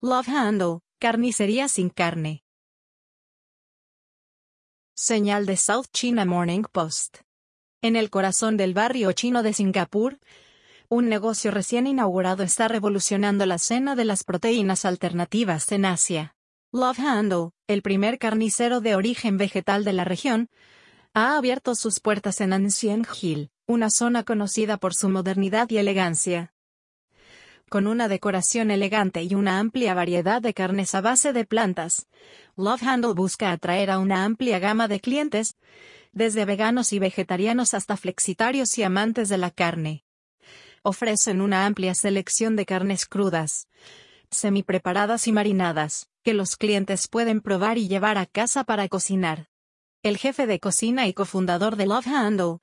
Love Handle, carnicería sin carne. Señal de South China Morning Post. En el corazón del barrio chino de Singapur, un negocio recién inaugurado está revolucionando la cena de las proteínas alternativas en Asia. Love Handle, el primer carnicero de origen vegetal de la región, ha abierto sus puertas en Ancient Hill, una zona conocida por su modernidad y elegancia. Con una decoración elegante y una amplia variedad de carnes a base de plantas, Love Handle busca atraer a una amplia gama de clientes, desde veganos y vegetarianos hasta flexitarios y amantes de la carne. Ofrecen una amplia selección de carnes crudas, semi-preparadas y marinadas, que los clientes pueden probar y llevar a casa para cocinar. El jefe de cocina y cofundador de Love Handle,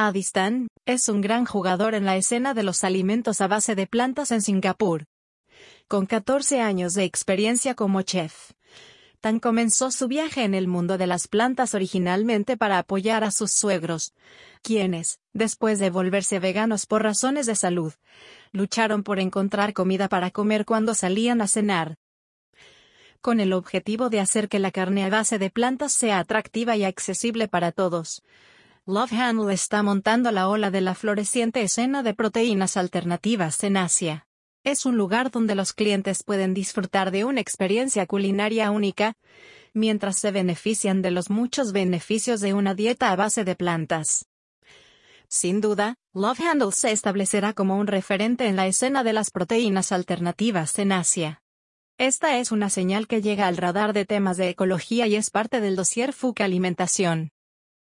Adistan, es un gran jugador en la escena de los alimentos a base de plantas en Singapur. Con 14 años de experiencia como chef, Tan comenzó su viaje en el mundo de las plantas originalmente para apoyar a sus suegros, quienes, después de volverse veganos por razones de salud, lucharon por encontrar comida para comer cuando salían a cenar. Con el objetivo de hacer que la carne a base de plantas sea atractiva y accesible para todos. Love Handle está montando la ola de la floreciente escena de proteínas alternativas en Asia. Es un lugar donde los clientes pueden disfrutar de una experiencia culinaria única, mientras se benefician de los muchos beneficios de una dieta a base de plantas. Sin duda, Love Handle se establecerá como un referente en la escena de las proteínas alternativas en Asia. Esta es una señal que llega al radar de temas de ecología y es parte del dossier FUC Alimentación.